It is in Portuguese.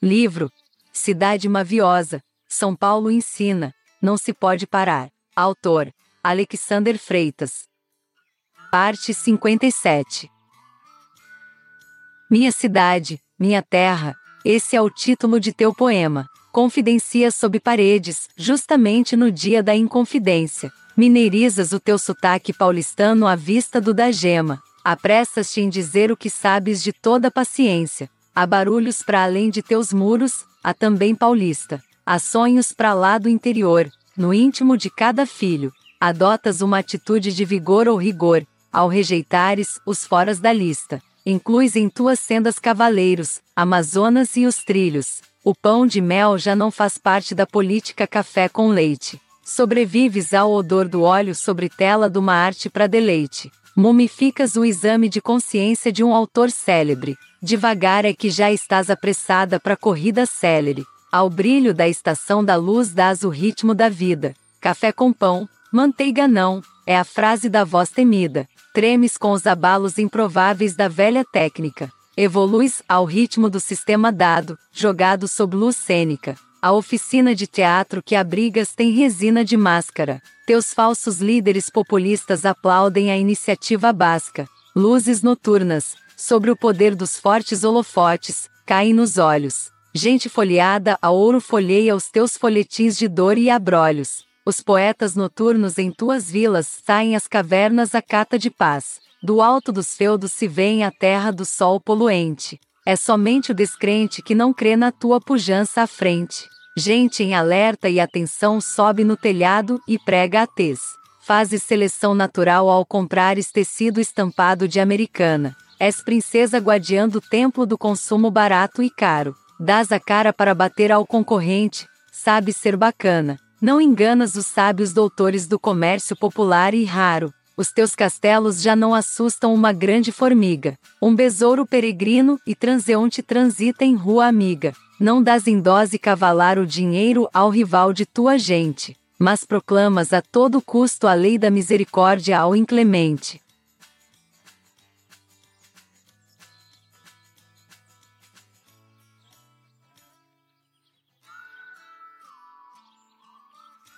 Livro Cidade Maviosa, São Paulo ensina, não se pode parar. Autor Alexander Freitas. Parte 57 Minha cidade, minha terra, esse é o título de teu poema. Confidencia sob paredes, justamente no dia da inconfidência. Mineirizas o teu sotaque paulistano à vista do da gema. Apressas-te em dizer o que sabes de toda paciência. Há barulhos para além de teus muros, há também paulista. Há sonhos para lá do interior, no íntimo de cada filho. Adotas uma atitude de vigor ou rigor, ao rejeitares os foras da lista. Incluis em tuas sendas cavaleiros, Amazonas e os trilhos. O pão de mel já não faz parte da política café com leite. Sobrevives ao odor do óleo sobre tela de uma arte para deleite. Mumificas o exame de consciência de um autor célebre. Devagar é que já estás apressada para corrida célere. Ao brilho da estação da luz dás o ritmo da vida. Café com pão, manteiga não, é a frase da voz temida. Tremes com os abalos improváveis da velha técnica. Evoluis ao ritmo do sistema dado, jogado sob luz cênica. A oficina de teatro que abrigas tem resina de máscara. Teus falsos líderes populistas aplaudem a iniciativa basca. Luzes noturnas, sobre o poder dos fortes holofotes, caem nos olhos. Gente folheada a ouro folheia os teus folhetins de dor e abrolhos. Os poetas noturnos em tuas vilas saem às cavernas à cata de paz. Do alto dos feudos se vê a terra do sol poluente. É somente o descrente que não crê na tua pujança à frente. Gente em alerta e atenção sobe no telhado e prega a tez. Fazes seleção natural ao comprares tecido estampado de americana. És princesa guardiando o templo do consumo barato e caro. Dás a cara para bater ao concorrente, sabes ser bacana. Não enganas os sábios doutores do comércio popular e raro os teus castelos já não assustam uma grande formiga. Um besouro peregrino e transeunte transita em rua amiga. Não dás em dose cavalar o dinheiro ao rival de tua gente, mas proclamas a todo custo a lei da misericórdia ao inclemente.